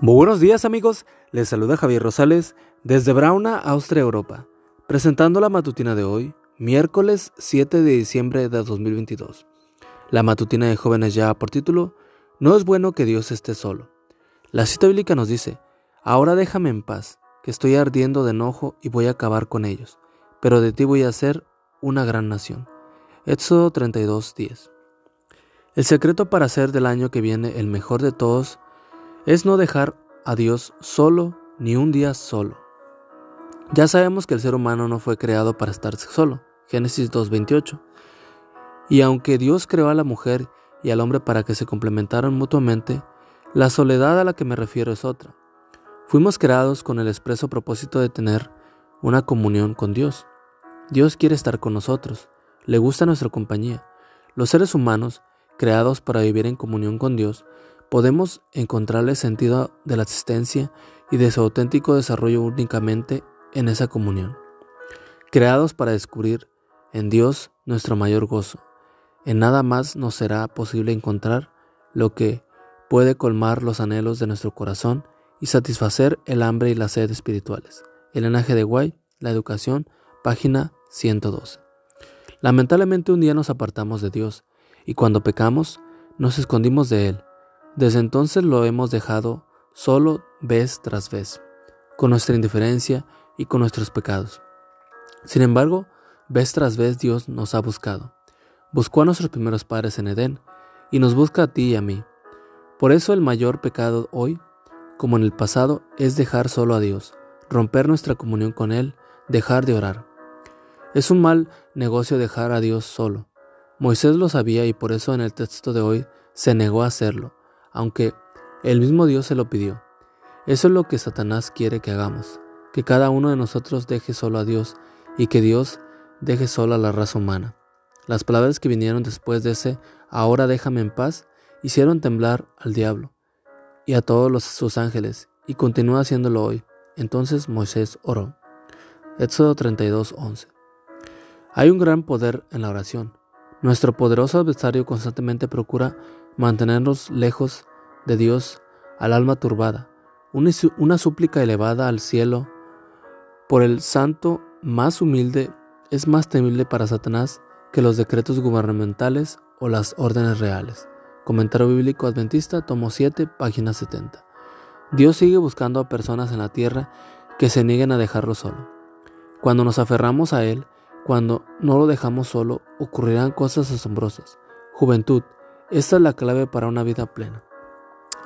Muy buenos días amigos, les saluda Javier Rosales desde Brauna, Austria, Europa, presentando la matutina de hoy, miércoles 7 de diciembre de 2022. La matutina de jóvenes ya por título, No es bueno que Dios esté solo. La cita bíblica nos dice, Ahora déjame en paz, que estoy ardiendo de enojo y voy a acabar con ellos, pero de ti voy a hacer una gran nación. Éxodo 32:10. El secreto para hacer del año que viene el mejor de todos es no dejar a Dios solo ni un día solo. Ya sabemos que el ser humano no fue creado para estar solo, Génesis 2.28. Y aunque Dios creó a la mujer y al hombre para que se complementaran mutuamente, la soledad a la que me refiero es otra. Fuimos creados con el expreso propósito de tener una comunión con Dios. Dios quiere estar con nosotros, le gusta nuestra compañía. Los seres humanos, creados para vivir en comunión con Dios, podemos encontrarle sentido de la existencia y de su auténtico desarrollo únicamente en esa comunión. Creados para descubrir en Dios nuestro mayor gozo. En nada más nos será posible encontrar lo que puede colmar los anhelos de nuestro corazón y satisfacer el hambre y la sed espirituales. El enaje de Guay, La Educación, página 112. Lamentablemente un día nos apartamos de Dios y cuando pecamos nos escondimos de Él desde entonces lo hemos dejado solo vez tras vez, con nuestra indiferencia y con nuestros pecados. Sin embargo, vez tras vez Dios nos ha buscado. Buscó a nuestros primeros padres en Edén y nos busca a ti y a mí. Por eso el mayor pecado hoy, como en el pasado, es dejar solo a Dios, romper nuestra comunión con Él, dejar de orar. Es un mal negocio dejar a Dios solo. Moisés lo sabía y por eso en el texto de hoy se negó a hacerlo aunque el mismo Dios se lo pidió. Eso es lo que Satanás quiere que hagamos, que cada uno de nosotros deje solo a Dios y que Dios deje solo a la raza humana. Las palabras que vinieron después de ese ahora déjame en paz hicieron temblar al diablo y a todos sus ángeles y continúa haciéndolo hoy. Entonces Moisés oró. Éxodo 32:11. Hay un gran poder en la oración. Nuestro poderoso adversario constantemente procura mantenernos lejos de Dios al alma turbada, una, súplica elevada al cielo por el santo más humilde es más temible para Satanás que los decretos gubernamentales o las órdenes reales. Comentario bíblico adventista, tomo 7, página 70. Dios sigue buscando a personas en la tierra que se nieguen a dejarlo solo. Cuando nos aferramos a Él, cuando no lo dejamos solo, ocurrirán cosas asombrosas. Juventud, esta es la clave para una vida plena.